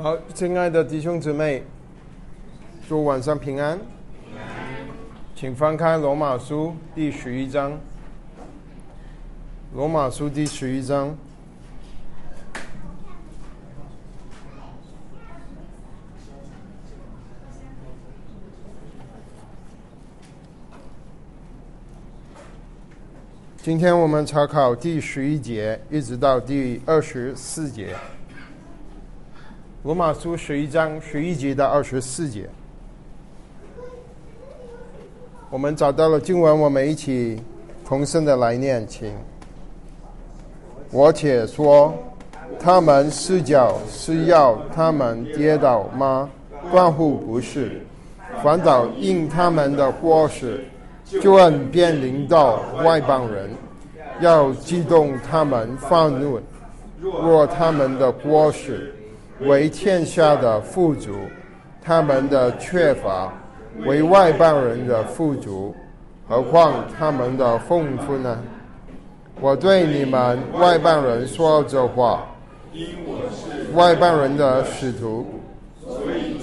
好，亲爱的弟兄姊妹，祝晚上平安。请翻开罗马书第十一章。罗马书第十一章。今天我们查考第十一节，一直到第二十四节。罗马书十一章十一节到二十四节，我们找到了经文，我们一起同声的来念，请。我且说，他们四脚是要他们跌倒吗？断乎不是，反倒因他们的过失。就按便临到外邦人，要激动他们愤怒。若他们的过失为天下的富足，他们的缺乏为外邦人的富足，何况他们的丰富呢？我对你们外邦人说这话，外邦人的使徒，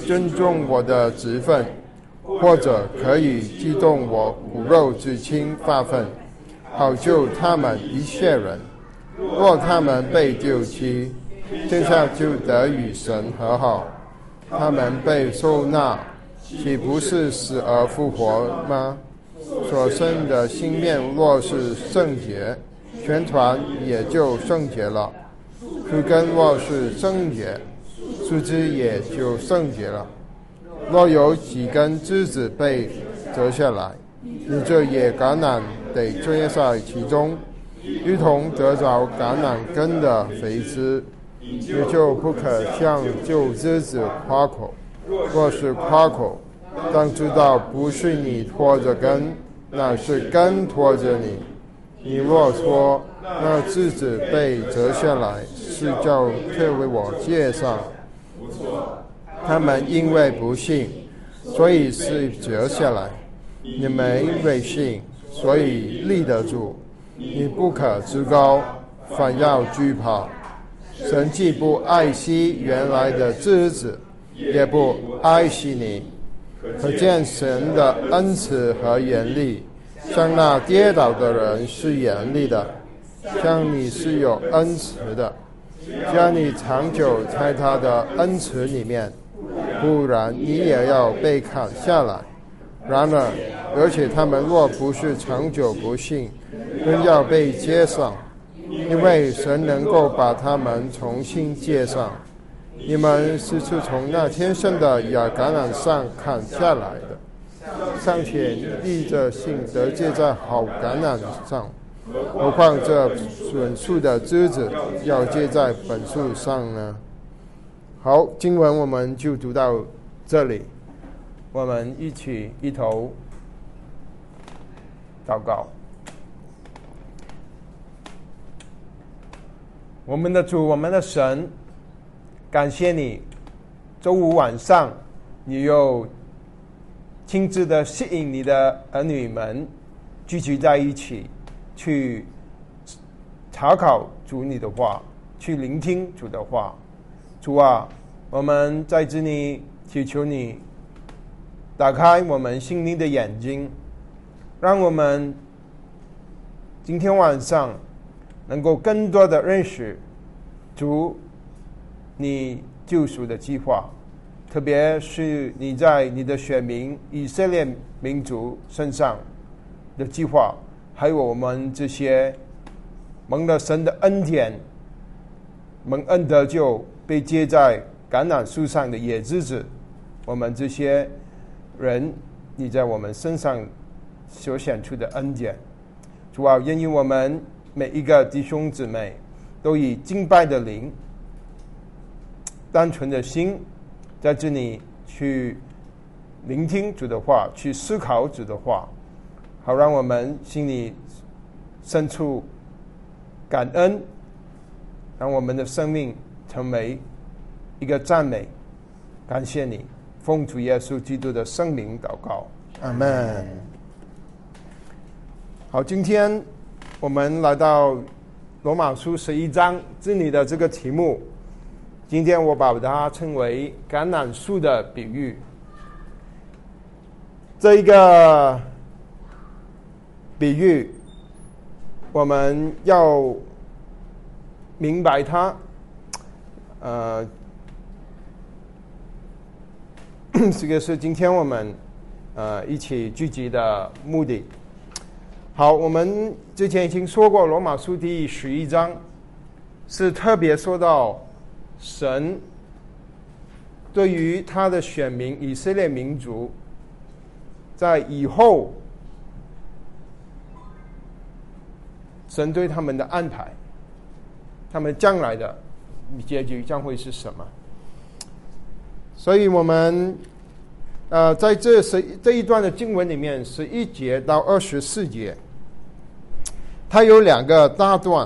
尊重我的职分。或者可以激动我骨肉之亲发愤，好救他们一切人。若他们被丢弃，天下就得与神和好；他们被收纳，岂不是死而复活吗？所生的新面若是圣洁，全团也就圣洁了；树根若是圣洁，树枝也就圣洁了。若有几根枝子被折下来，你这野橄榄得追在其中，一同得着橄榄根的肥枝，也就不可向旧日子夸口。若是夸口，当知道不是你拖着根，乃是根拖着你。你若说那枝子被折下来是叫退为我介绍。他们因为不信，所以是折下来；你没为信，所以立得住。你不可自高，反要惧怕。神既不爱惜原来的枝子，也不爱惜你，可见神的恩慈和严厉。像那跌倒的人是严厉的，像你是有恩慈的，只要你长久在他的恩慈里面。不然你也要被砍下来。然而，而且他们若不是长久不幸，仍要被接上，因为神能够把他们重新接上。你们是从那天生的亚橄榄上砍下来的，尚且立着信得接在好橄榄上，何况这损树的枝子要接在本树上呢？好，经文我们就读到这里。我们一起一头祷告。我们的主，我们的神，感谢你，周五晚上你又亲自的吸引你的儿女们聚集在一起，去查考主你的话，去聆听主的话。主啊，我们在这里祈求你打开我们心灵的眼睛，让我们今天晚上能够更多的认识主你救赎的计划，特别是你在你的选民以色列民族身上的计划，还有我们这些蒙了神的恩典、蒙恩得救。被接在橄榄树上的野枝子，我们这些人，你在我们身上所显出的恩典，主要愿意我们每一个弟兄姊妹都以敬拜的灵、单纯的心，在这里去聆听主的话，去思考主的话，好让我们心里深处感恩，让我们的生命。成为一个赞美，感谢你，奉主耶稣基督的圣名祷告，阿门。好，今天我们来到罗马书十一章这里的这个题目，今天我把它称为橄榄树的比喻。这一个比喻，我们要明白它，呃，这个是今天我们呃一起聚集的目的。好，我们之前已经说过，《罗马书》第十一章是特别说到神对于他的选民以色列民族。在以后，神对他们的安排，他们将来的结局将会是什么？所以，我们呃，在这十这一段的经文里面，十一节到二十四节，它有两个大段。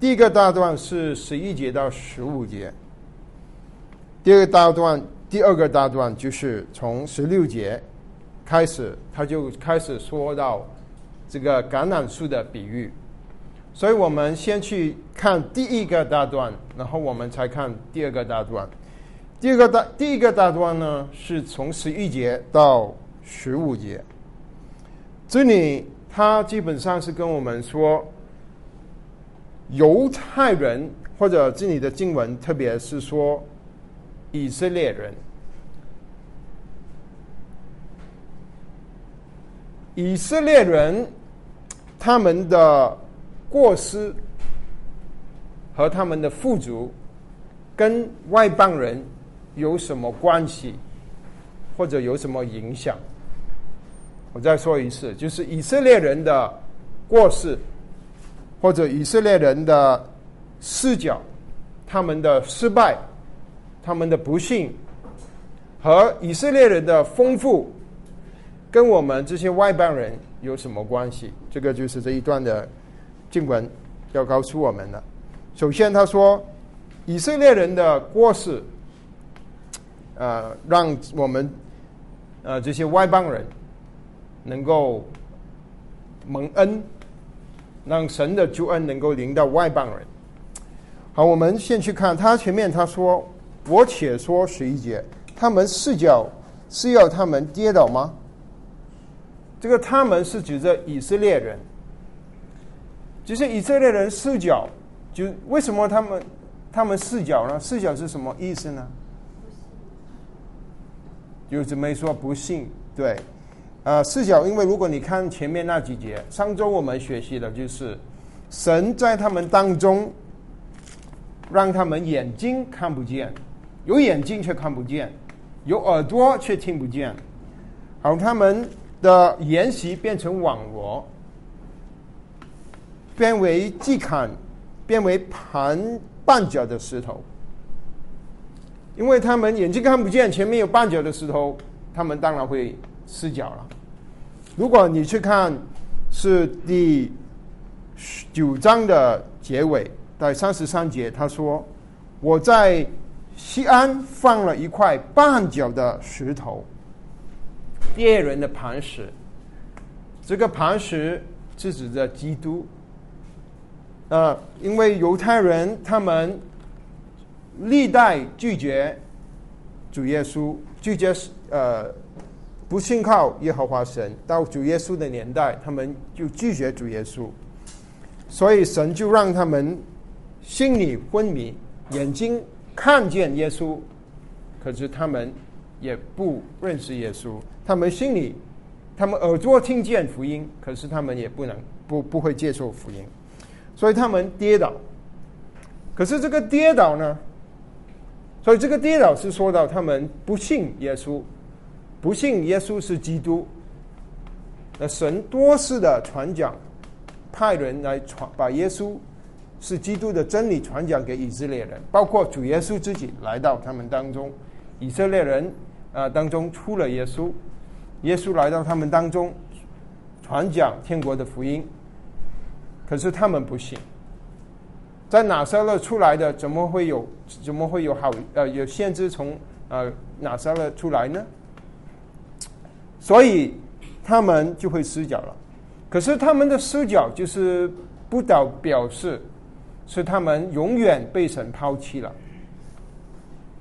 第一个大段是十一节到十五节，第二个大段，第二个大段就是从十六节。开始，他就开始说到这个橄榄树的比喻，所以我们先去看第一个大段，然后我们才看第二个大段。第二个大第一个大段呢，是从十一节到十五节。这里他基本上是跟我们说，犹太人或者这里的经文，特别是说以色列人。以色列人他们的过失和他们的富足跟外邦人有什么关系，或者有什么影响？我再说一次，就是以色列人的过失，或者以色列人的视角，他们的失败，他们的不幸，和以色列人的丰富。跟我们这些外邦人有什么关系？这个就是这一段的经文要告诉我们的。首先，他说以色列人的过失，呃，让我们呃这些外邦人能够蒙恩，让神的救恩能够临到外邦人。好，我们先去看他前面他说：“我且说十一节，他们视角是要他们跌倒吗？”这个他们是指着以色列人，就是以色列人视角，就为什么他们他们视角呢？视角是什么意思呢？就是没说不信，对，啊，视角，因为如果你看前面那几节，上周我们学习的就是神在他们当中，让他们眼睛看不见，有眼睛却看不见，有耳朵却听不见，好，他们。的沿袭变成网罗，变为祭砍，变为盘绊脚的石头。因为他们眼睛看不见，前面有绊脚的石头，他们当然会视角了。如果你去看是第九章的结尾，在三十三节，他说：“我在西安放了一块绊脚的石头。”猎人的磐石，这个磐石是指着基督。呃，因为犹太人他们历代拒绝主耶稣，拒绝呃不信靠耶和华神，到主耶稣的年代，他们就拒绝主耶稣，所以神就让他们心里昏迷，眼睛看见耶稣，可是他们也不认识耶稣。他们心里，他们耳朵听见福音，可是他们也不能不不会接受福音，所以他们跌倒。可是这个跌倒呢？所以这个跌倒是说到他们不信耶稣，不信耶稣是基督。那神多次的传讲，派人来传把耶稣是基督的真理传讲给以色列人，包括主耶稣自己来到他们当中，以色列人啊当中出了耶稣。耶稣来到他们当中，传讲天国的福音，可是他们不信。在哪撒勒出来的，怎么会有怎么会有好呃有先知从呃哪撒勒出来呢？所以他们就会失脚了。可是他们的失脚就是不导表示是他们永远被神抛弃了。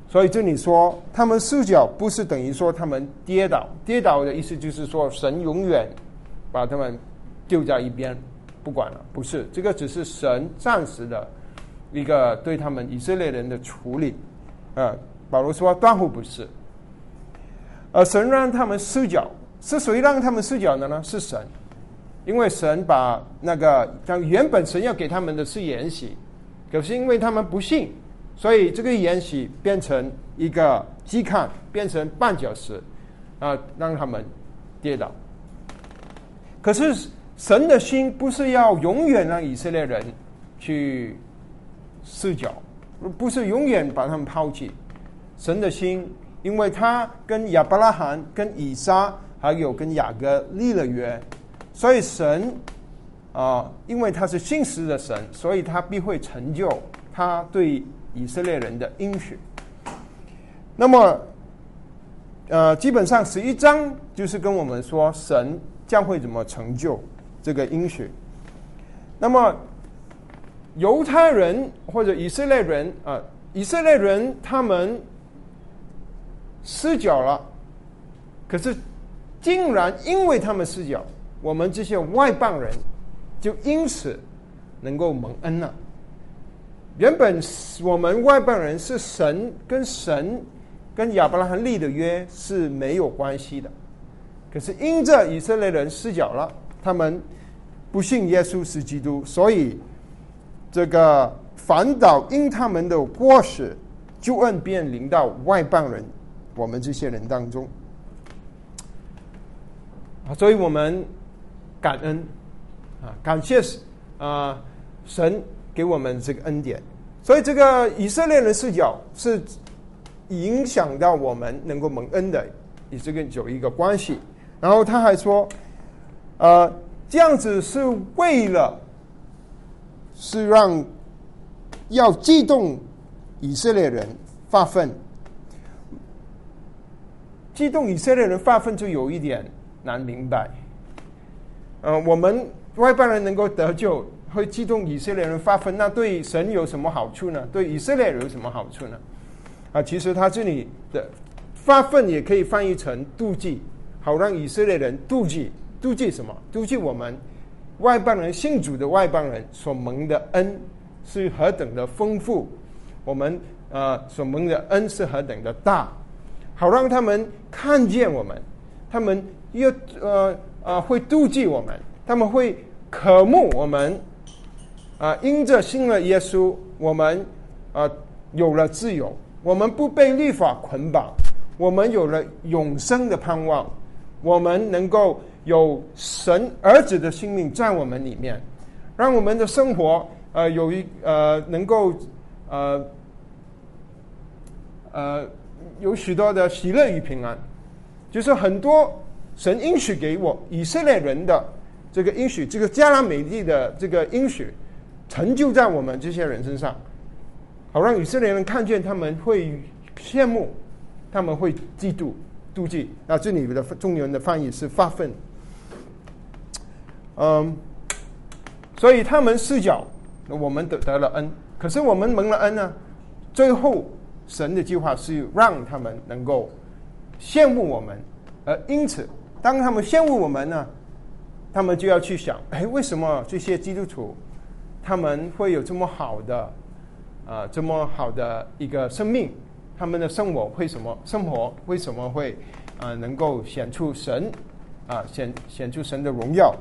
所以这里说他们失脚，不是等于说他们跌倒。跌倒的意思就是说神永远把他们丢在一边，不管了。不是，这个只是神暂时的一个对他们以色列人的处理。啊，保罗说断乎不是。而神让他们失脚，是谁让他们失脚的呢？是神，因为神把那个将原本神要给他们的是筵席，可是因为他们不信。所以这个筵席变成一个饥看，变成绊脚石，啊，让他们跌倒。可是神的心不是要永远让以色列人去失脚，不是永远把他们抛弃。神的心，因为他跟亚伯拉罕、跟以撒还有跟雅各立了约，所以神啊，因为他是信实的神，所以他必会成就他对。以色列人的应许。那么，呃，基本上十一章就是跟我们说神将会怎么成就这个应许。那么，犹太人或者以色列人啊，以色列人他们失脚了，可是竟然因为他们失脚，我们这些外邦人就因此能够蒙恩了。原本我们外邦人是神跟神跟亚伯拉罕立的约是没有关系的，可是因着以色列人失脚了，他们不信耶稣是基督，所以这个反倒因他们的过失，救恩便临到外邦人，我们这些人当中啊，所以我们感恩啊，感谢啊神。给我们这个恩典，所以这个以色列人视角是影响到我们能够蒙恩的，与这个有一个关系。然后他还说，呃，这样子是为了是让要激动以色列人发愤，激动以色列人发愤就有一点难明白。呃，我们外邦人能够得救。会激动以色列人发愤，那对神有什么好处呢？对以色列人有什么好处呢？啊，其实他这里的发愤也可以翻译成妒忌，好让以色列人妒忌，妒忌什么？妒忌我们外邦人信主的外邦人所蒙的恩是何等的丰富，我们呃所蒙的恩是何等的大，好让他们看见我们，他们又呃呃会妒忌我们，他们会渴慕我们。啊，因着信了耶稣，我们啊有了自由，我们不被律法捆绑，我们有了永生的盼望，我们能够有神儿子的性命在我们里面，让我们的生活呃有一呃能够呃呃有许多的喜乐与平安，就是很多神应许给我以色列人的这个应许，这个加拉美地的这个应许。成就在我们这些人身上，好让以色列人看见，他们会羡慕，他们会嫉妒、妒忌。那这里的中原的翻译是发愤。嗯，所以他们视角，我们得得了恩。可是我们蒙了恩呢？最后神的计划是让他们能够羡慕我们，而因此，当他们羡慕我们呢，他们就要去想：哎，为什么这些基督徒？他们会有这么好的，啊，这么好的一个生命，他们的生活会什么？生活为什么会啊能够显出神啊显显出神的荣耀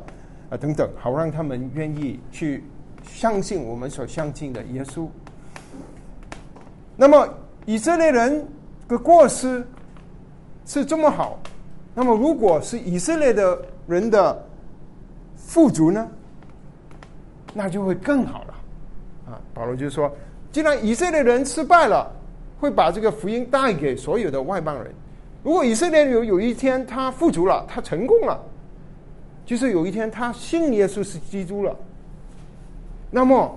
啊等等，好让他们愿意去相信我们所相信的耶稣。那么以色列人的过失是这么好，那么如果是以色列的人的富足呢？那就会更好了，啊！保罗就说：“既然以色列人失败了，会把这个福音带给所有的外邦人。如果以色列有有一天他富足了，他成功了，就是有一天他信耶稣是基督了，那么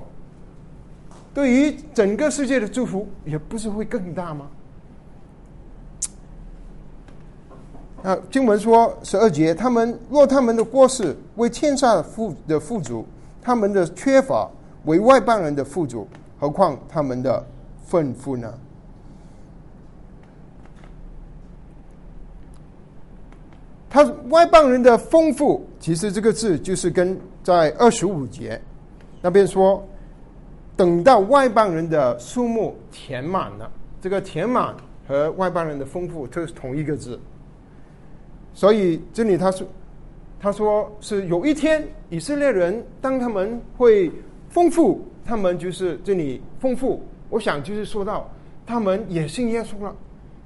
对于整个世界的祝福也不是会更大吗？啊，经文说十二节，他们若他们的过失为天下的富的富足，他们的缺乏为外邦人的富足，何况他们的吩咐呢？他外邦人的丰富，其实这个字就是跟在二十五节那边说等到外邦人的数目填满了，这个填满和外邦人的丰富，这是同一个字。所以这里他说，他说是有一天以色列人当他们会丰富，他们就是这里丰富。我想就是说到他们也信耶稣了。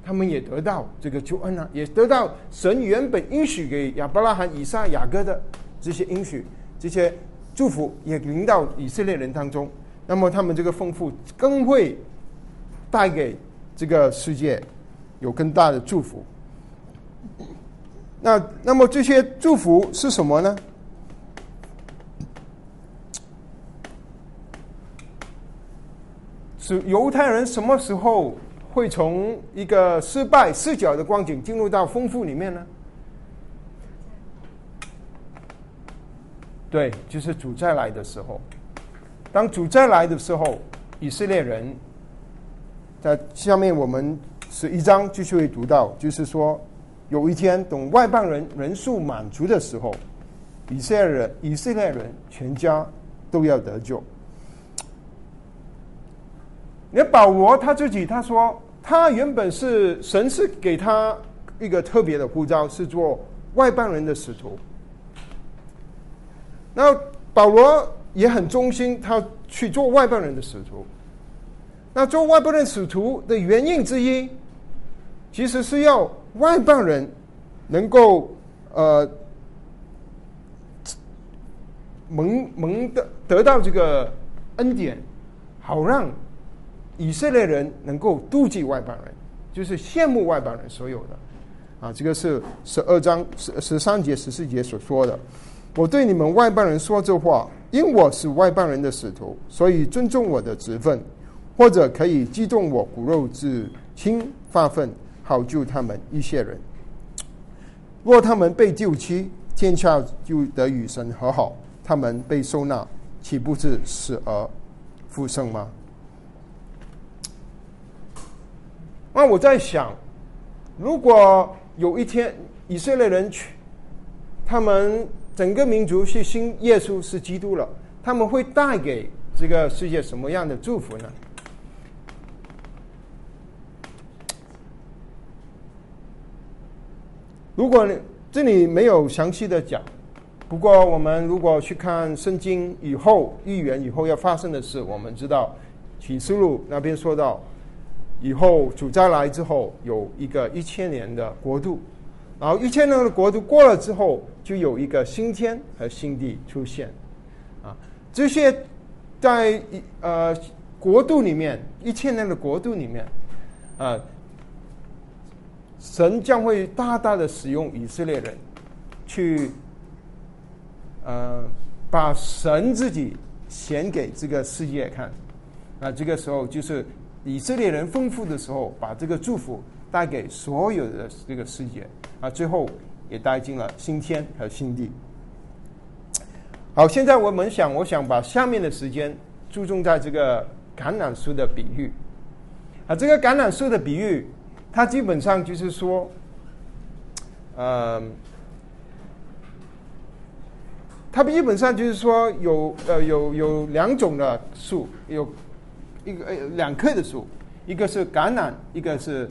他们也得到这个救恩了，也得到神原本应许给亚伯拉罕、以撒、雅各的这些应许、这些祝福，也临到以色列人当中。那么他们这个丰富更会带给这个世界有更大的祝福。那那么这些祝福是什么呢？是犹太人什么时候？会从一个失败、视角的光景进入到丰富里面呢？对，就是主再来的时候。当主再来的时候，以色列人在下面我们十一章继续会读到，就是说有一天等外邦人人数满足的时候，以色列人、以色列人全家都要得救。连保罗他自己他说，他原本是神是给他一个特别的呼召，是做外邦人的使徒。那保罗也很忠心，他去做外邦人的使徒。那做外邦人使徒的原因之一，其实是要外邦人能够呃蒙蒙的得到这个恩典，好让。以色列人能够妒忌外邦人，就是羡慕外邦人所有的，啊，这个是十二章十十三节十四节所说的。我对你们外邦人说这话，因我是外邦人的使徒，所以尊重我的职分，或者可以激动我骨肉之亲发愤，好救他们一些人。若他们被救期，天下就得与神和好；他们被收纳，岂不是死而复生吗？那我在想，如果有一天以色列人去，他们整个民族是信耶稣是基督了，他们会带给这个世界什么样的祝福呢？如果这里没有详细的讲，不过我们如果去看圣经以后预言以后要发生的事，我们知道启示录那边说到。以后主再来之后，有一个一千年的国度，然后一千年的国度过了之后，就有一个新天和新地出现，啊，这些在呃国度里面，一千年的国度里面，啊，神将会大大的使用以色列人，去，呃，把神自己显给这个世界看，那这个时候就是。以色列人丰富的时候，把这个祝福带给所有的这个世界，啊，最后也带进了新天和新地。好，现在我们想，我想把下面的时间注重在这个橄榄树的比喻。啊，这个橄榄树的比喻，它基本上就是说，呃，它基本上就是说有呃有有两种的树有。一个呃两棵的树，一个是橄榄，一个是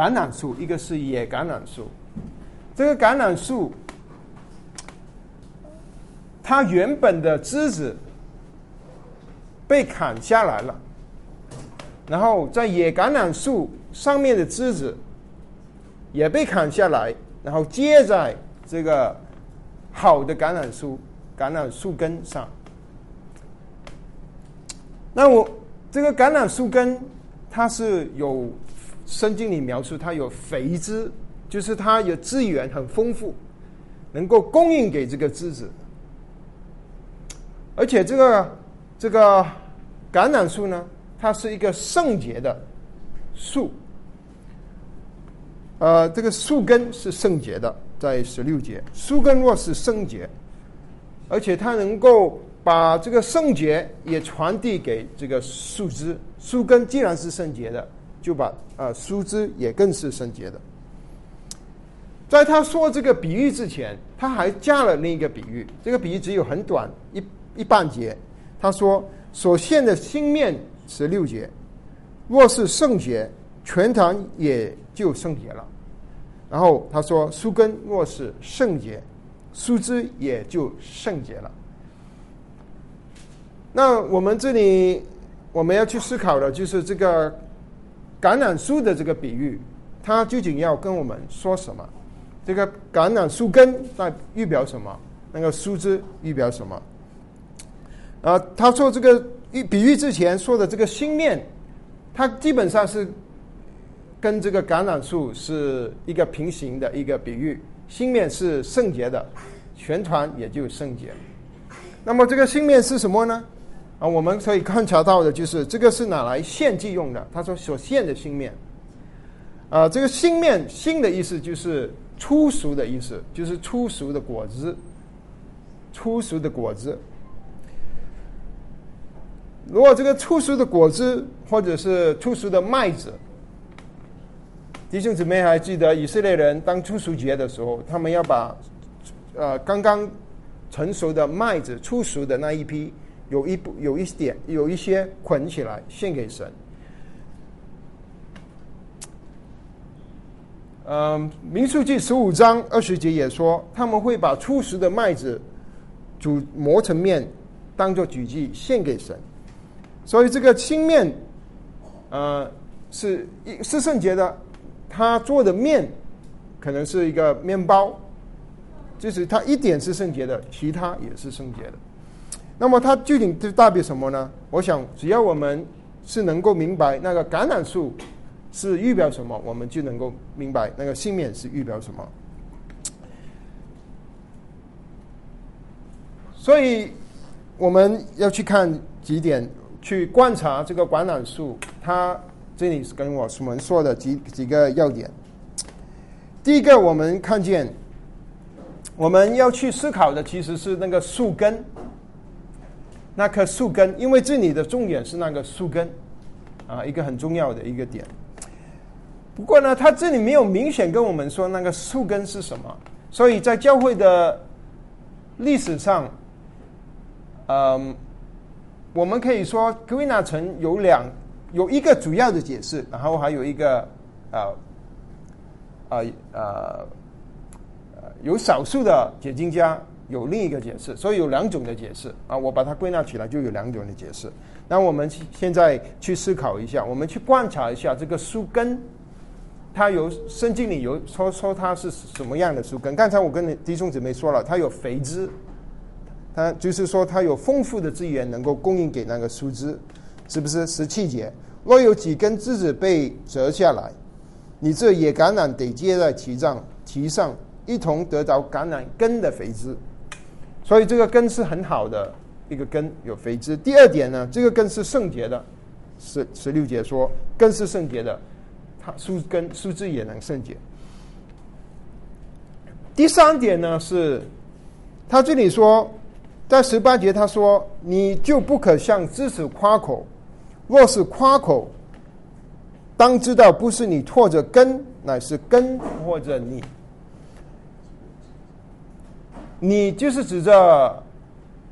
橄榄树，一个是野橄榄树。这个橄榄树，它原本的枝子被砍下来了，然后在野橄榄树上面的枝子也被砍下来，然后接在这个好的橄榄树橄榄树根上。那我。这个橄榄树根，它是有圣经里描述，它有肥枝，就是它有资源很丰富，能够供应给这个枝子。而且这个这个橄榄树呢，它是一个圣洁的树。呃，这个树根是圣洁的，在十六节，树根若是圣洁，而且它能够。把这个圣洁也传递给这个树枝，树根既然是圣洁的，就把啊树枝也更是圣洁的。在他说这个比喻之前，他还加了另一个比喻。这个比喻只有很短一一半节。他说：“所现的新面十六节，若是圣洁，全坛也就圣洁了。”然后他说：“树根若是圣洁，树枝也就圣洁了。”那我们这里我们要去思考的就是这个橄榄树的这个比喻，它究竟要跟我们说什么？这个橄榄树根在预表什么？那个树枝预表什么？啊，他说这个比喻之前说的这个心面，它基本上是跟这个橄榄树是一个平行的一个比喻。心面是圣洁的，全团也就圣洁。那么这个心面是什么呢？啊，我们可以观察到的就是这个是拿来献祭用的。他说所献的新面，啊，这个新面新的意思就是粗俗的意思，就是粗俗的果子，粗俗的果子。如果这个粗俗的果子，或者是粗俗的麦子，弟兄姊妹还记得以色列人当初熟节的时候，他们要把呃刚刚成熟的麦子粗俗的那一批，有一部有一点有一些捆起来献给神。嗯，民数记十五章二十节也说，他们会把初食的麦子煮磨成面，当做举祭献给神。所以这个青面，呃，是是圣洁的，他做的面可能是一个面包，就是他一点是圣洁的，其他也是圣洁的。那么它具体是代表什么呢？我想，只要我们是能够明白那个橄榄树是预表什么，我们就能够明白那个信念是预表什么。所以我们要去看几点。去观察这个橄榄树，它这里是跟我们说的几几个要点。第一个，我们看见我们要去思考的其实是那个树根，那棵树根，因为这里的重点是那个树根啊，一个很重要的一个点。不过呢，它这里没有明显跟我们说那个树根是什么，所以在教会的历史上，嗯。我们可以说，格维纳城有两有一个主要的解释，然后还有一个呃呃呃有少数的解经家有另一个解释，所以有两种的解释啊。我把它归纳起来，就有两种的解释。那我们现在去思考一下，我们去观察一下这个树根，它有圣经里有说说它是什么样的树根。刚才我跟弟兄姊妹说了，它有肥枝。它就是说，它有丰富的资源能够供应给那个树枝，是不是？十七节，若有几根枝子被折下来，你这野橄榄得接在其上，其上一同得到橄榄根的肥枝。所以这个根是很好的一个根，有肥枝。第二点呢，这个根是圣洁的，十十六节说根是圣洁的，它树根树枝也能圣洁。第三点呢是，他这里说。在十八节，他说：“你就不可向枝子夸口，若是夸口，当知道不是你拖着根，乃是根或者你。你就是指着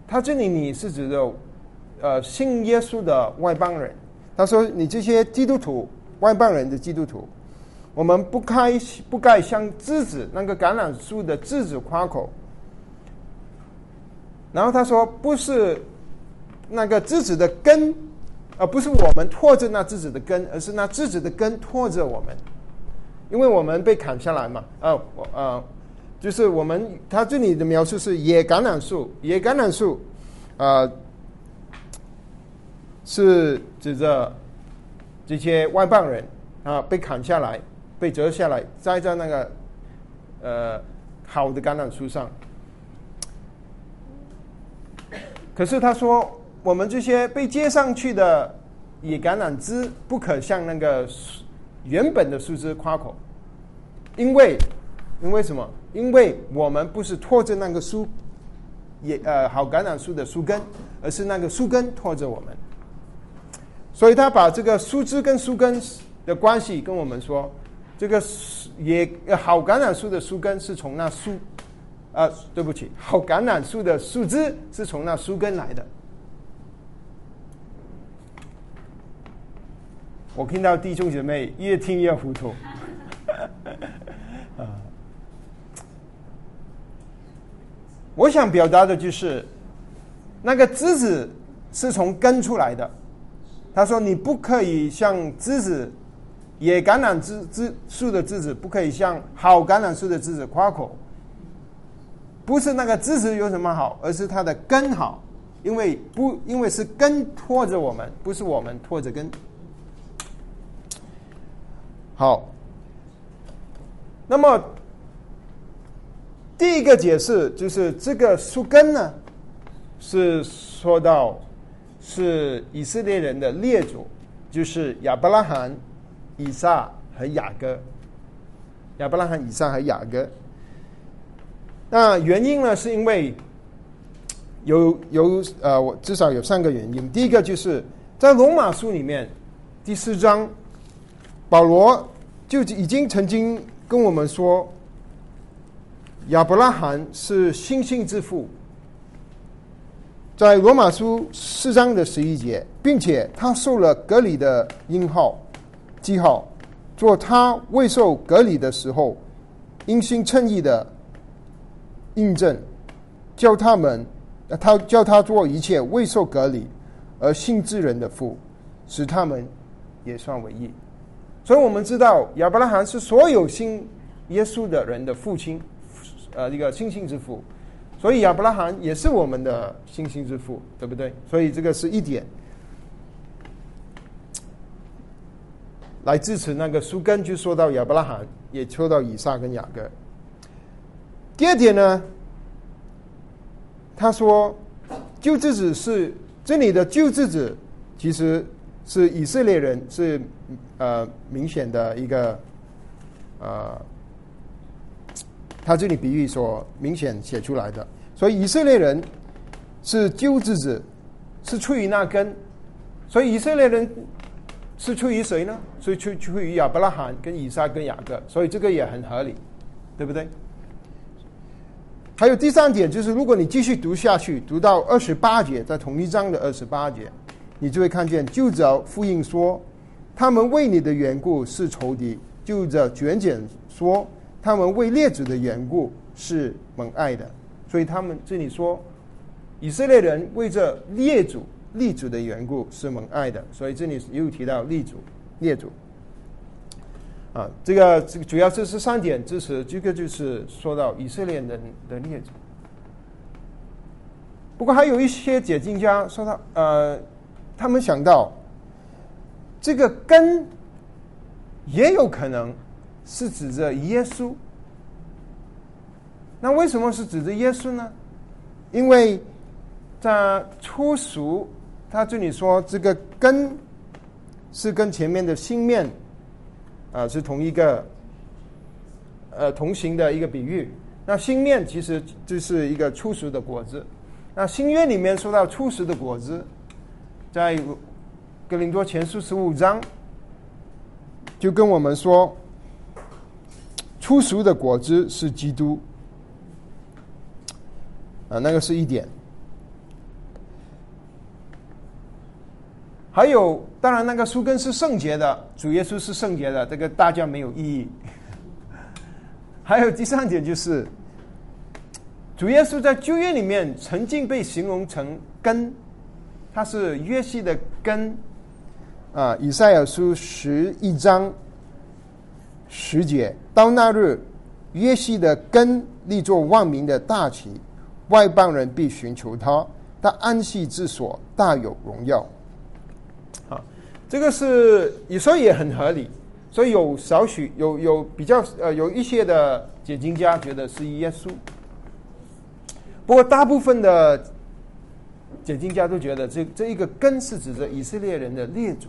他这里，你是指着呃信耶稣的外邦人。他说：你这些基督徒，外邦人的基督徒，我们不该不该向枝子那个橄榄树的枝子夸口。”然后他说：“不是那个枝子的根，而不是我们拖着那枝子的根，而是那枝子的根拖着我们，因为我们被砍下来嘛。啊，我啊，就是我们他这里的描述是野橄榄树，野橄榄树啊，是指着这些外邦人啊被砍下来，被折下来，栽在那个呃好的橄榄树上。”可是他说，我们这些被接上去的野橄榄枝，不可向那个原本的树枝夸口，因为，因为什么？因为我们不是拖着那个树，也呃好橄榄树的树根，而是那个树根拖着我们。所以他把这个树枝跟树根的关系跟我们说，这个也好橄榄树的树根是从那树，啊，对不起，好橄榄树的树枝是从那树根来的。我听到弟兄姐妹越听越糊涂，我想表达的就是，那个枝子是从根出来的。他说：“你不可以像枝子，野橄榄枝枝树的枝子，不可以像好橄榄树的枝子夸口。不是那个枝子有什么好，而是它的根好，因为不因为是根拖着我们，不是我们拖着根。好，那么第一个解释就是这个树根呢，是说到。”是以色列人的列祖，就是亚伯拉罕、以撒和雅各。亚伯拉罕、以撒和雅各。那原因呢？是因为有有呃，我至少有三个原因。第一个就是在罗马书里面第四章，保罗就已经曾经跟我们说，亚伯拉罕是星星之父。在罗马书四章的十一节，并且他受了隔离的印号记号，做他未受隔离的时候因心称义的印证，叫他们他叫他做一切未受隔离而信之人的父，使他们也算为义。所以我们知道亚伯拉罕是所有信耶稣的人的父亲，呃，一个信心之父。所以亚伯拉罕也是我们的星星之父，对不对？所以这个是一点，来支持那个书根就说到亚伯拉罕，也说到以撒跟雅各。第二点呢，他说救之子是这里的救之子，其实是以色列人，是呃明显的一个呃。他这里比喻所明显写出来的，所以以色列人是救之子，是出于那根，所以以色列人是出于谁呢？所以出出于亚伯拉罕跟以撒跟雅各，所以这个也很合理，对不对？还有第三点就是，如果你继续读下去，读到二十八节，在同一章的二十八节，你就会看见，就着复印说，他们为你的缘故是仇敌，就着卷卷说。他们为列祖的缘故是蒙爱的，所以他们这里说以色列人为这列祖列祖的缘故是蒙爱的，所以这里又提到列祖列祖。啊，这个这个主要这是三点支持，这个就是说到以色列人的列祖。不过还有一些解经家说到，呃，他们想到这个根也有可能。是指着耶稣，那为什么是指着耶稣呢？因为在初熟，他这里说这个根是跟前面的新面啊是同一个呃同行的一个比喻。那新面其实就是一个初熟的果子。那新约里面说到初熟的果子，在格林多前书十五章就跟我们说。初熟的果子是基督，啊，那个是一点。还有，当然那个树根是圣洁的，主耶稣是圣洁的，这个大家没有异议。还有第三点就是，主耶稣在旧约里面曾经被形容成根，他是约西的根，啊，以赛亚书十一章。十节，到那日，约西的根立作万民的大旗，外邦人必寻求他，他安息之所大有荣耀。啊，这个是，所以也很合理。所以有少许有有比较呃有一些的解经家觉得是耶稣，不过大部分的解经家都觉得这这一个根是指着以色列人的列祖，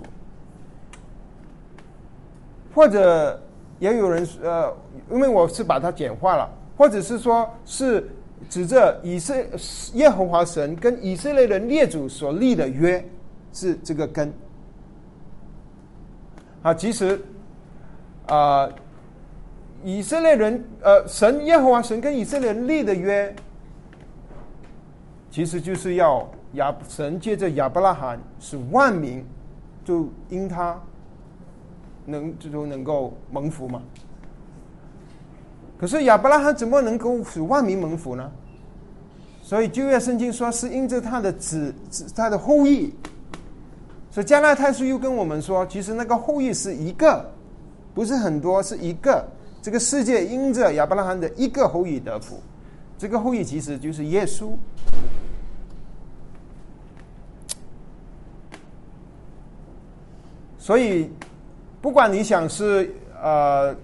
或者。也有人呃，因为我是把它简化了，或者是说是指着以色耶和华神跟以色列人列祖所立的约是这个根。啊，其实啊，以色列人，呃，神耶和华神跟以色列人立的约，其实就是要亚神借着亚伯拉罕使万民就因他能就能够蒙福吗。可是亚伯拉罕怎么能够使万民蒙福呢？所以旧约圣经说是因着他的子子他的后裔。所以加拉太书又跟我们说，其实那个后裔是一个，不是很多，是一个。这个世界因着亚伯拉罕的一个后裔得福，这个后裔其实就是耶稣。所以，不管你想是呃，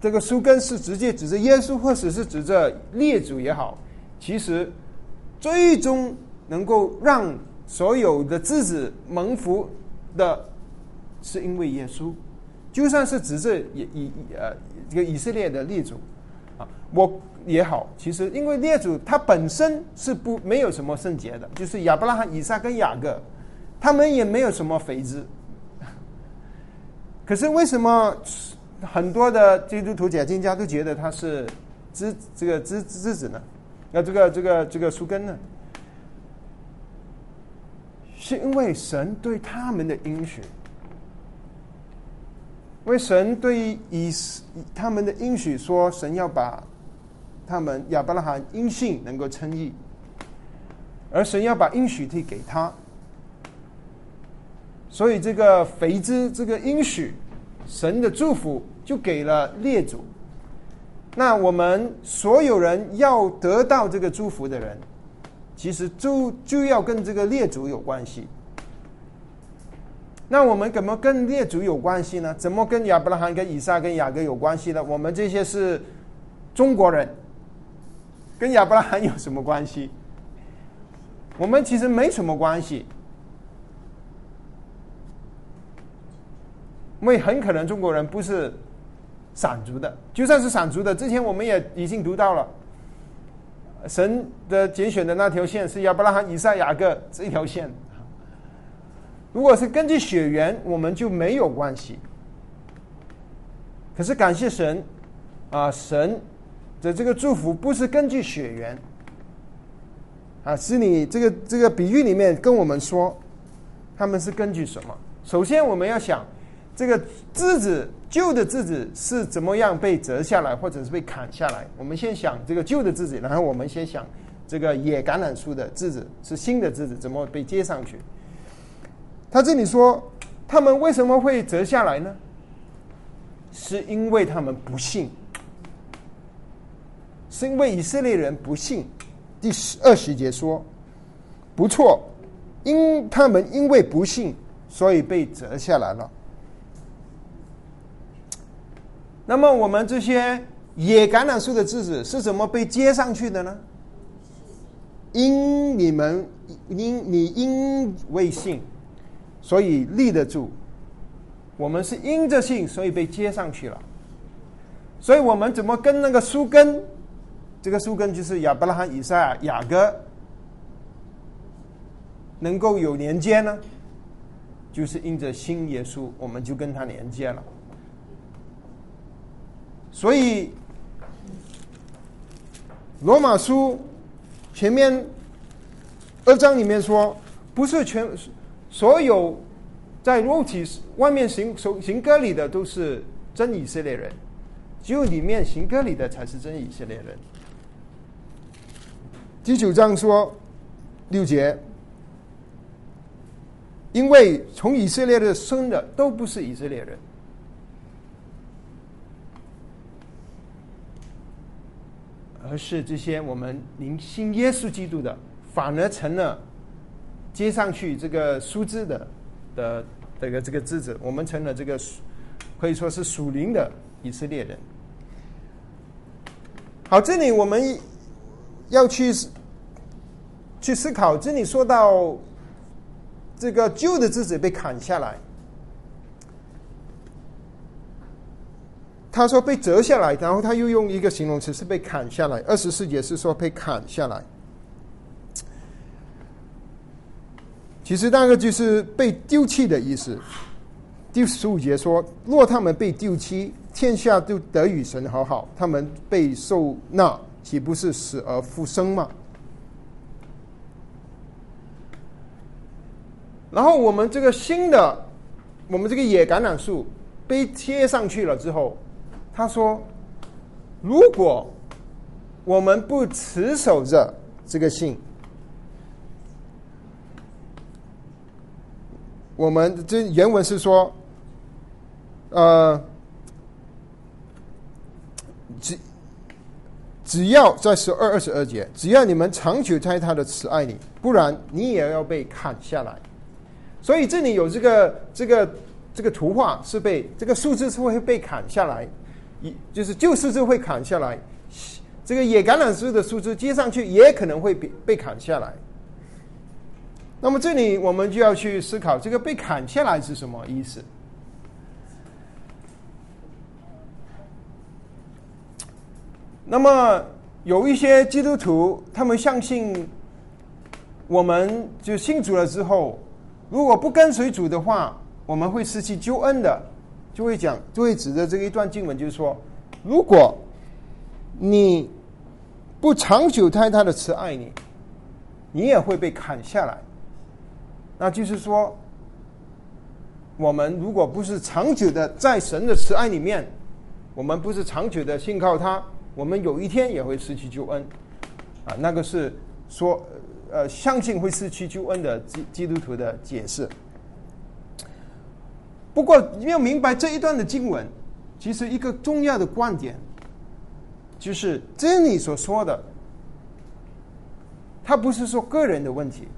这个书根是直接指着耶稣，或者是指着列祖也好，其实最终能够让。所有的子子蒙福的，是因为耶稣，就算是指着以以呃这个以色列的列祖啊，我也好，其实因为列祖他本身是不没有什么圣洁的，就是亚伯拉罕、以撒跟雅各，他们也没有什么肥子。可是为什么很多的基督徒假经家都觉得他是子这个子子子呢？那这个这个这个树根呢？是因为神对他们的应许，为神对以他们的应许说，神要把他们亚伯拉罕因信能够称义，而神要把应许地给他，所以这个肥之这个应许，神的祝福就给了列祖。那我们所有人要得到这个祝福的人。其实就就要跟这个列祖有关系。那我们怎么跟列祖有关系呢？怎么跟亚伯拉罕、跟以撒、跟雅各有关系呢？我们这些是中国人，跟亚伯拉罕有什么关系？我们其实没什么关系，因为很可能中国人不是散族的，就算是散族的，之前我们也已经读到了。神的拣选的那条线是亚伯拉罕、以撒、雅各这条线。如果是根据血缘，我们就没有关系。可是感谢神，啊，神的这个祝福不是根据血缘，啊，是你这个这个比喻里面跟我们说，他们是根据什么？首先我们要想。这个枝子旧的枝子是怎么样被折下来，或者是被砍下来？我们先想这个旧的枝子，然后我们先想这个野橄榄树的枝子是新的枝子怎么被接上去？他这里说，他们为什么会折下来呢？是因为他们不信，是因为以色列人不信。第十二十节说，不错，因他们因为不信，所以被折下来了。那么我们这些野橄榄树的枝子是怎么被接上去的呢？因你们因你因为信，所以立得住。我们是因着信，所以被接上去了。所以我们怎么跟那个树根？这个树根就是亚伯拉罕、以撒、雅各，能够有连接呢？就是因着新耶稣，我们就跟他连接了。所以，罗马书前面二章里面说，不是全所有在肉体外面行行割礼的都是真以色列人，只有里面行割礼的才是真以色列人。第九章说六节，因为从以色列的生的都不是以色列人。而是这些我们灵信耶稣基督的，反而成了接上去这个树枝的的这个这个枝子，我们成了这个可以说是属灵的以色列人。好，这里我们要去去思考，这里说到这个旧的枝子被砍下来。他说被折下来，然后他又用一个形容词是被砍下来。二十四节是说被砍下来，其实那个就是被丢弃的意思。第十五节说：若他们被丢弃，天下就得与神和好；他们被受纳，岂不是死而复生吗？然后我们这个新的，我们这个野橄榄树被贴上去了之后，他说：如果我们不持守着这个信，我们这原文是说。呃，只只要在十二二十二节，只要你们长久在他的慈爱里，不然你也要被砍下来。所以这里有这个这个这个图画是被这个树枝是会被砍下来，一就是旧树枝会砍下来，这个野橄榄树的树枝接上去也可能会被被砍下来。那么这里我们就要去思考，这个被砍下来是什么意思？那么有一些基督徒，他们相信，我们就信主了之后，如果不跟随主的话，我们会失去救恩的，就会讲，就会指着这一段经文，就是说，如果你不长久待他的慈爱你，你也会被砍下来。那就是说，我们如果不是长久的在神的慈爱里面，我们不是长久的信靠他。我们有一天也会失去救恩，啊，那个是说，呃，相信会失去救恩的基基督徒的解释。不过你要明白这一段的经文，其实一个重要的观点，就是真理所说的，它不是说个人的问题，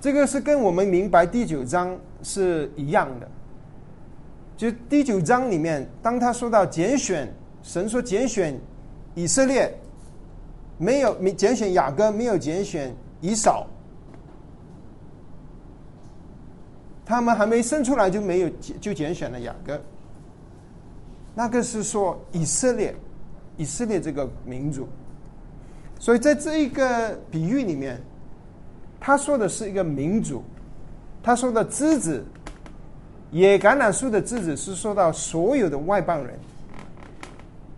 这个是跟我们明白第九章是一样的。就第九章里面，当他说到拣选，神说拣选。以色列没有没拣选雅各，没有拣选以扫，他们还没生出来就没有就拣选了雅各。那个是说以色列，以色列这个民族。所以在这一个比喻里面，他说的是一个民族，他说的枝子，野橄榄树的枝子是说到所有的外邦人。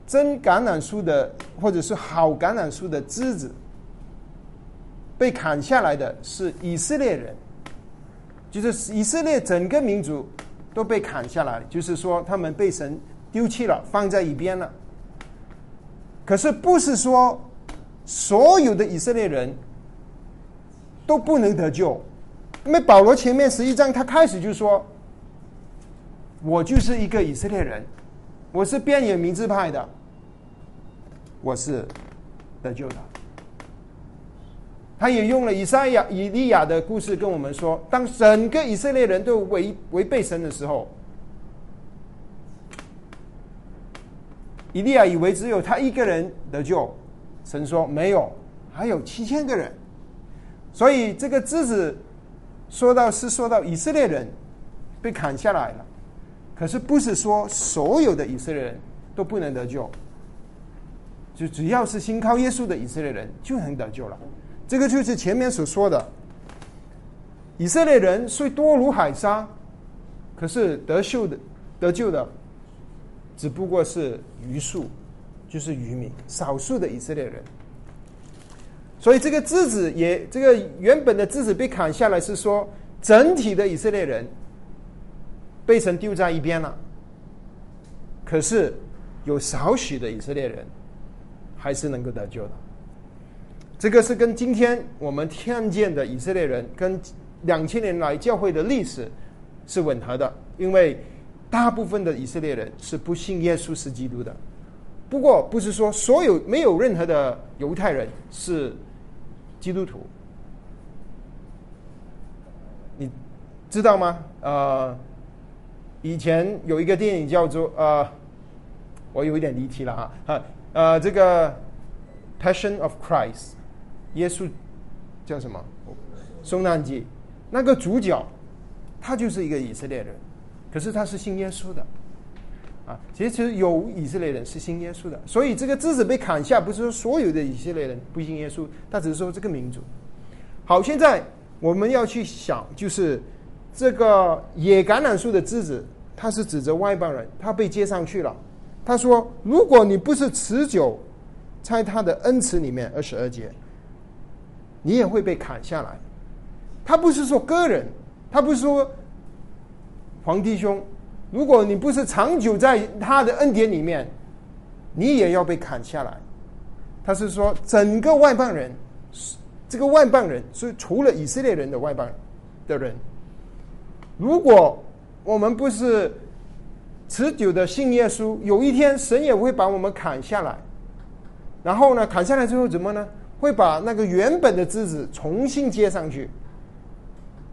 真橄榄树的，或者是好橄榄树的枝子，被砍下来的是以色列人，就是以色列整个民族都被砍下来，就是说他们被神丢弃了，放在一边了。可是不是说所有的以色列人都不能得救，因为保罗前面十一章他开始就说：“我就是一个以色列人，我是边远民字派的。”我是得救的。他也用了以赛亚、以利亚的故事跟我们说：，当整个以色列人都违违背神的时候，以利亚以为只有他一个人得救，神说没有，还有七千个人。所以这个枝子说到是说到以色列人被砍下来了，可是不是说所有的以色列人都不能得救。就只要是信靠耶稣的以色列人就能得救了，这个就是前面所说的，以色列人虽多如海沙，可是得救的得救的只不过是余数，就是渔民，少数的以色列人。所以这个枝子也，这个原本的枝子被砍下来，是说整体的以色列人被神丢在一边了，可是有少许的以色列人。还是能够得救的，这个是跟今天我们看见的以色列人跟两千年来教会的历史是吻合的，因为大部分的以色列人是不信耶稣是基督的。不过不是说所有没有任何的犹太人是基督徒，你知道吗？呃，以前有一个电影叫做呃，我有一点离题了哈。呃，这个《Passion of Christ》，耶稣叫什么？受难记。那个主角，他就是一个以色列人，可是他是信耶稣的。啊，其实有以色列人是信耶稣的，所以这个枝子被砍下，不是说所有的以色列人不信耶稣，他只是说这个民族。好，现在我们要去想，就是这个野橄榄树的枝子他是指着外邦人，他被接上去了。他说：“如果你不是持久在他的恩慈里面，二十二节，你也会被砍下来。”他不是说个人，他不是说皇帝兄，如果你不是长久在他的恩典里面，你也要被砍下来。他是说整个外邦人，这个外邦人是除了以色列人的外邦的人，如果。我们不是持久的信耶稣，有一天神也会把我们砍下来，然后呢，砍下来之后怎么呢？会把那个原本的枝子重新接上去。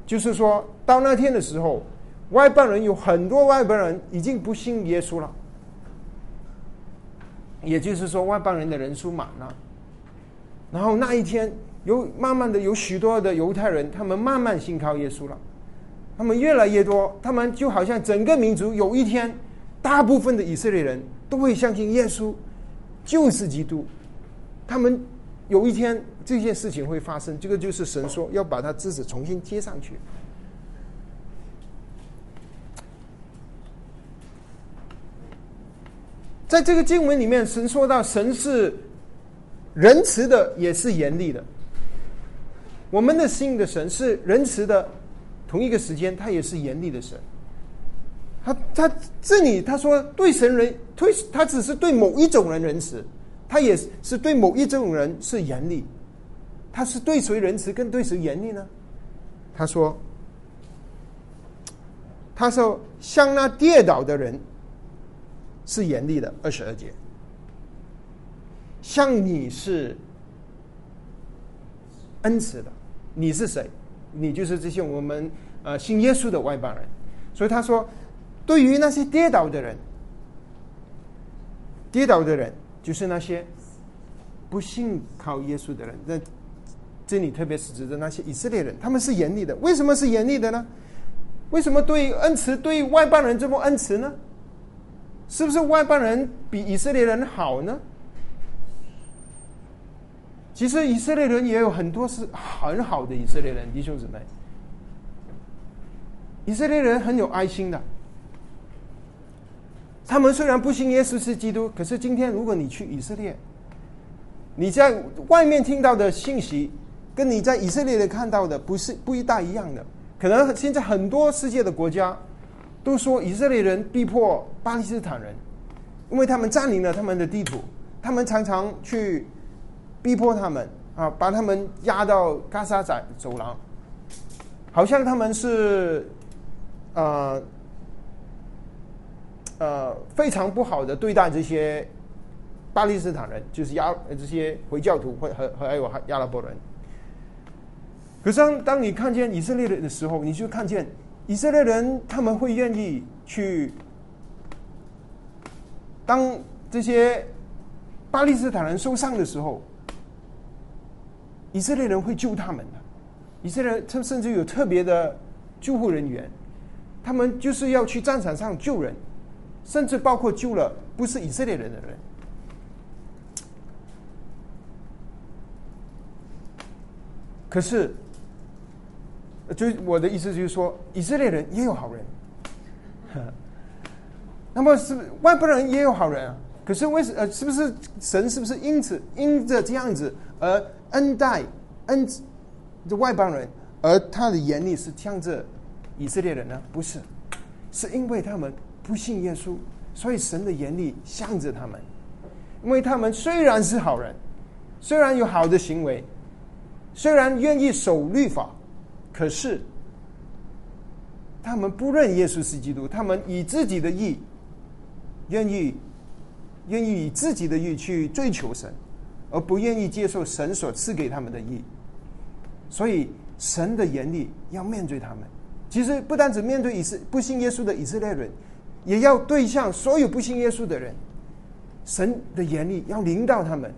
就是说到那天的时候，外邦人有很多外邦人已经不信耶稣了，也就是说外邦人的人数满了，然后那一天有慢慢的有许多的犹太人，他们慢慢信靠耶稣了。他们越来越多，他们就好像整个民族有一天，大部分的以色列人都会相信耶稣就是基督。他们有一天这件事情会发生，这个就是神说要把他枝子重新接上去。在这个经文里面，神说到神是仁慈的，也是严厉的。我们的信的神是仁慈的。同一个时间，他也是严厉的神。他他这里他说对神人推他只是对某一种人仁慈，他也是对某一种人是严厉。他是对谁仁慈，跟对谁严厉呢？他说，他说像那跌倒的人是严厉的，二十二节。像你是恩慈的，你是谁？你就是这些我们呃信耶稣的外邦人，所以他说，对于那些跌倒的人，跌倒的人就是那些不信靠耶稣的人。那这里特别是指的那些以色列人，他们是严厉的。为什么是严厉的呢？为什么对恩慈对外邦人这么恩慈呢？是不是外邦人比以色列人好呢？其实以色列人也有很多是很好的以色列人，弟兄姊妹。以色列人很有爱心的，他们虽然不信耶稣是基督，可是今天如果你去以色列，你在外面听到的信息，跟你在以色列的看到的不是不一大一样的。可能现在很多世界的国家都说以色列人逼迫巴勒斯坦人，因为他们占领了他们的地图，他们常常去。逼迫他们啊，把他们压到加沙仔走廊，好像他们是呃呃非常不好的对待这些巴勒斯坦人，就是亚这些回教徒或和和还有阿拉伯人。可是当当你看见以色列人的时候，你就看见以色列人他们会愿意去当这些巴勒斯坦人受伤的时候。以色列人会救他们的，以色列他甚至有特别的救护人员，他们就是要去战场上救人，甚至包括救了不是以色列人的人。可是，就我的意思就是说，以色列人也有好人，那么是外国人也有好人啊。可是为什呃，是不是神是不是因此因着这样子而？恩待恩这外邦人，而他的眼里是向着以色列人呢？不是，是因为他们不信耶稣，所以神的严厉向着他们。因为他们虽然是好人，虽然有好的行为，虽然愿意守律法，可是他们不认耶稣是基督，他们以自己的意，愿意愿意以自己的意去追求神。而不愿意接受神所赐给他们的意，所以神的严厉要面对他们。其实不单只面对以色不信耶稣的以色列人，也要对向所有不信耶稣的人。神的严厉要临到他们，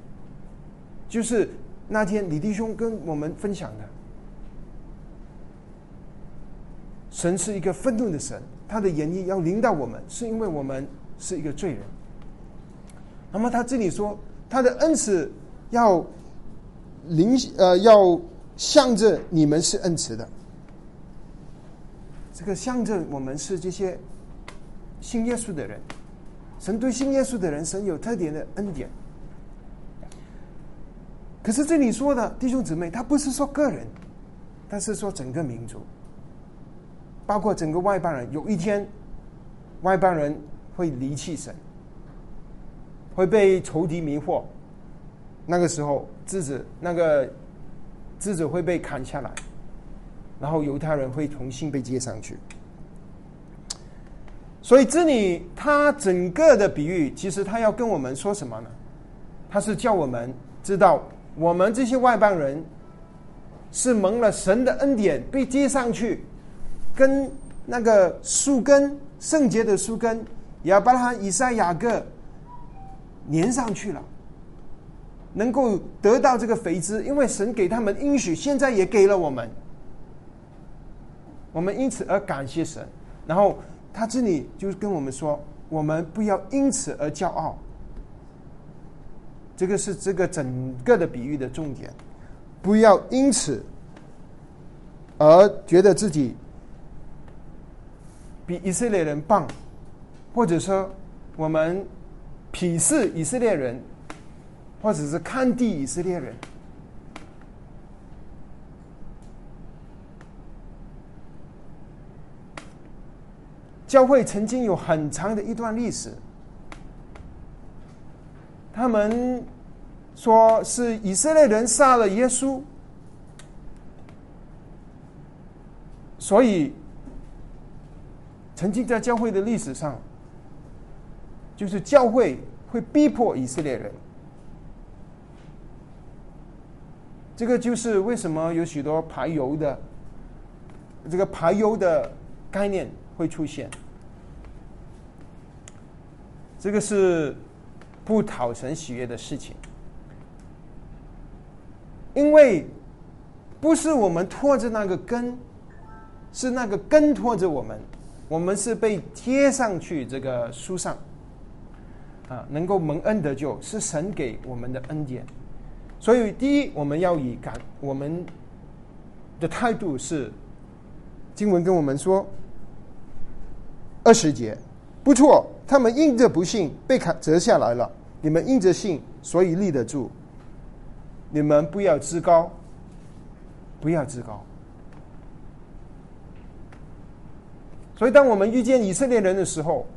就是那天李弟兄跟我们分享的，神是一个愤怒的神，他的严厉要临到我们，是因为我们是一个罪人。那么他这里说他的恩慈。要灵呃，要向着你们是恩慈的，这个向着我们是这些信耶稣的人，神对信耶稣的人，神有特点的恩典。可是这里说的弟兄姊妹，他不是说个人，他是说整个民族，包括整个外邦人。有一天，外邦人会离弃神，会被仇敌迷惑，那个时候枝子那个枝子会被砍下来。然后犹太人会重新被接上去，所以这里他整个的比喻，其实他要跟我们说什么呢？他是叫我们知道，我们这些外邦人是蒙了神的恩典被接上去，跟那个树根圣洁的树根亚伯拉罕、以撒、雅各连上去了，能够得到这个肥枝，因为神给他们应许，现在也给了我们。我们因此而感谢神，然后他这里就跟我们说：我们不要因此而骄傲。这个是这个整个的比喻的重点，不要因此而觉得自己比以色列人棒，或者说我们鄙视以色列人，或者是看低以色列人。教会曾经有很长的一段历史，他们说是以色列人杀了耶稣，所以曾经在教会的历史上，就是教会会逼迫以色列人。这个就是为什么有许多排犹的这个排犹的概念会出现。这个是不讨神喜悦的事情，因为不是我们拖着那个根，是那个根拖着我们，我们是被贴上去这个书上，啊，能够蒙恩得救，是神给我们的恩典。所以，第一，我们要以感我们的态度是，经文跟我们说，二十节，不错。他们因着不信被砍折下来了，你们因着信，所以立得住。你们不要自高，不要自高。所以，当我们遇见以色列人的时候，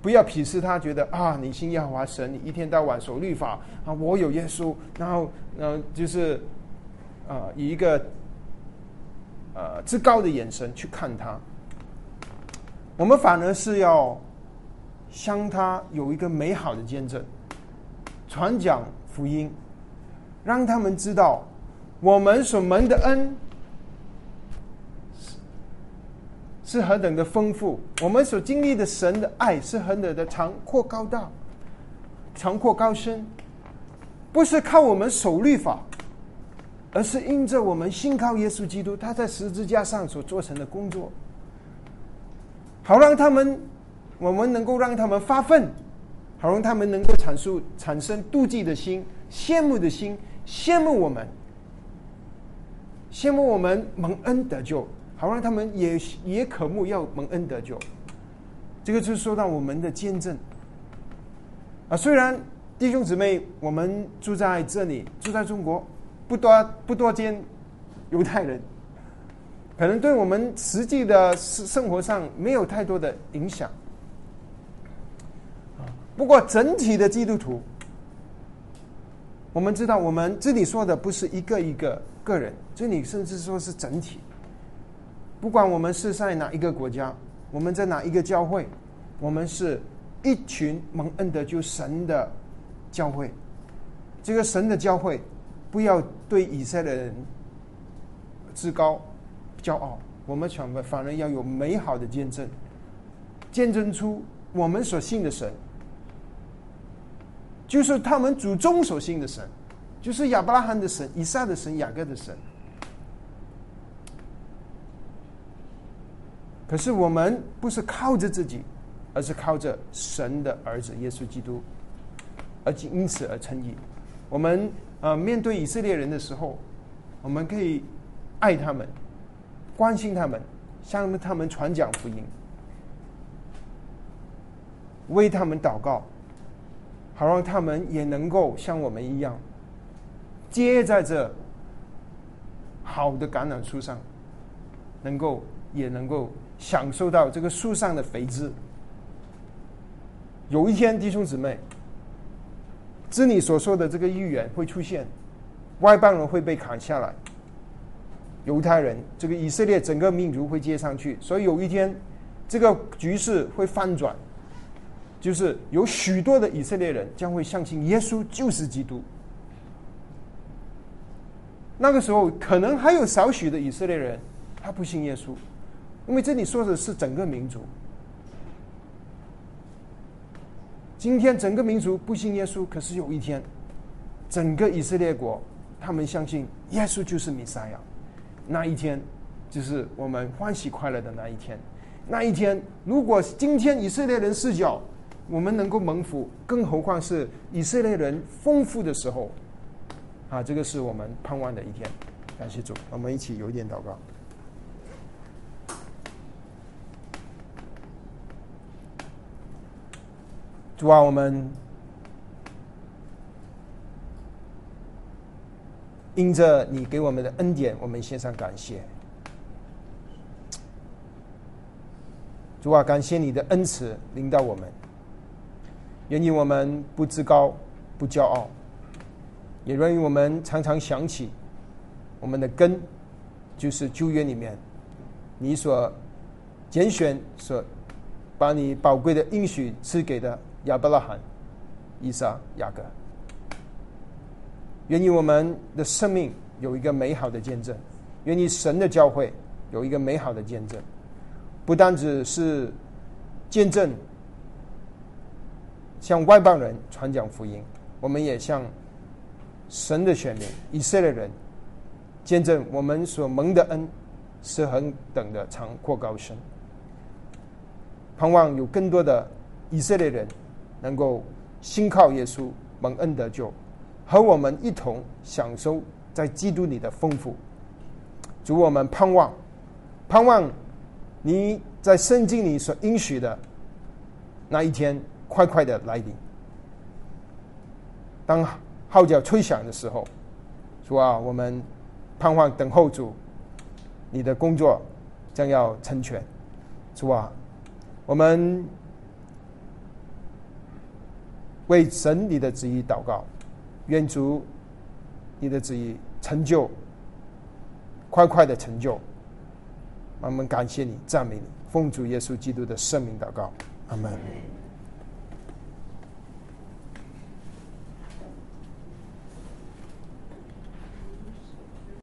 不要鄙视他，觉得啊，你信耶和华神，你一天到晚守律法啊，我有耶稣，然后，嗯，就是啊，以一个呃至高的眼神去看他。我们反而是要向他有一个美好的见证，传讲福音，让他们知道我们所蒙的恩是何等的丰富，我们所经历的神的爱是何等的长阔高大、长阔高深，不是靠我们守律法，而是因着我们信靠耶稣基督，他在十字架上所做成的工作。好让他们，我们能够让他们发奋，好让他们能够产出产生妒忌的心、羡慕的心，羡慕我们，羡慕我们蒙恩得救，好让他们也也渴慕要蒙恩得救。这个就是说到我们的见证啊，虽然弟兄姊妹，我们住在这里，住在中国，不多不多见犹太人。可能对我们实际的生生活上没有太多的影响，不过整体的基督徒，我们知道，我们这里说的不是一个一个个人，这里甚至说是整体。不管我们是在哪一个国家，我们在哪一个教会，我们是一群蒙恩的就神的教会。这个神的教会，不要对以色列人自高。骄傲，我们反反而要有美好的见证，见证出我们所信的神，就是他们祖宗所信的神，就是亚伯拉罕的神、以撒的神、雅各的神。可是我们不是靠着自己，而是靠着神的儿子耶稣基督，而且因此而称义。我们呃面对以色列人的时候，我们可以爱他们。关心他们，向他们传讲福音，为他们祷告，好让他们也能够像我们一样，结在这好的橄榄树上，能够也能够享受到这个树上的肥枝。有一天，弟兄姊妹，知你所说的这个预言会出现，外邦人会被砍下来。犹太人，这个以色列整个民族会接上去，所以有一天，这个局势会翻转，就是有许多的以色列人将会相信耶稣就是基督。那个时候，可能还有少许的以色列人他不信耶稣，因为这里说的是整个民族。今天整个民族不信耶稣，可是有一天，整个以色列国他们相信耶稣就是弥赛亚。那一天，就是我们欢喜快乐的那一天。那一天，如果今天以色列人视角，我们能够蒙福，更何况是以色列人丰富的时候，啊，这个是我们盼望的一天。感谢主，我们一起有一点祷告。主啊，我们。因着你给我们的恩典，我们献上感谢。主啊，感谢你的恩慈领导我们。愿意我们不自高不骄傲，也愿意我们常常想起我们的根就是旧约里面你所拣选、所把你宝贵的应许赐给的亚伯拉罕、以撒、雅各。愿意我们的生命有一个美好的见证，愿意神的教会有一个美好的见证，不单只是见证向外邦人传讲福音，我们也向神的选民以色列人见证我们所蒙的恩是恒等的长阔高深。盼望有更多的以色列人能够信靠耶稣蒙恩得救。和我们一同享受在基督里的丰富，主我们盼望，盼望你在圣经里所应许的那一天快快的来临。当号角吹响的时候，主啊，我们盼望等候主，你的工作将要成全。主啊，我们为神你的旨意祷告。愿主你的旨意成就，快快的成就。我们感谢你，赞美你，奉主耶稣基督的圣名祷告，阿门。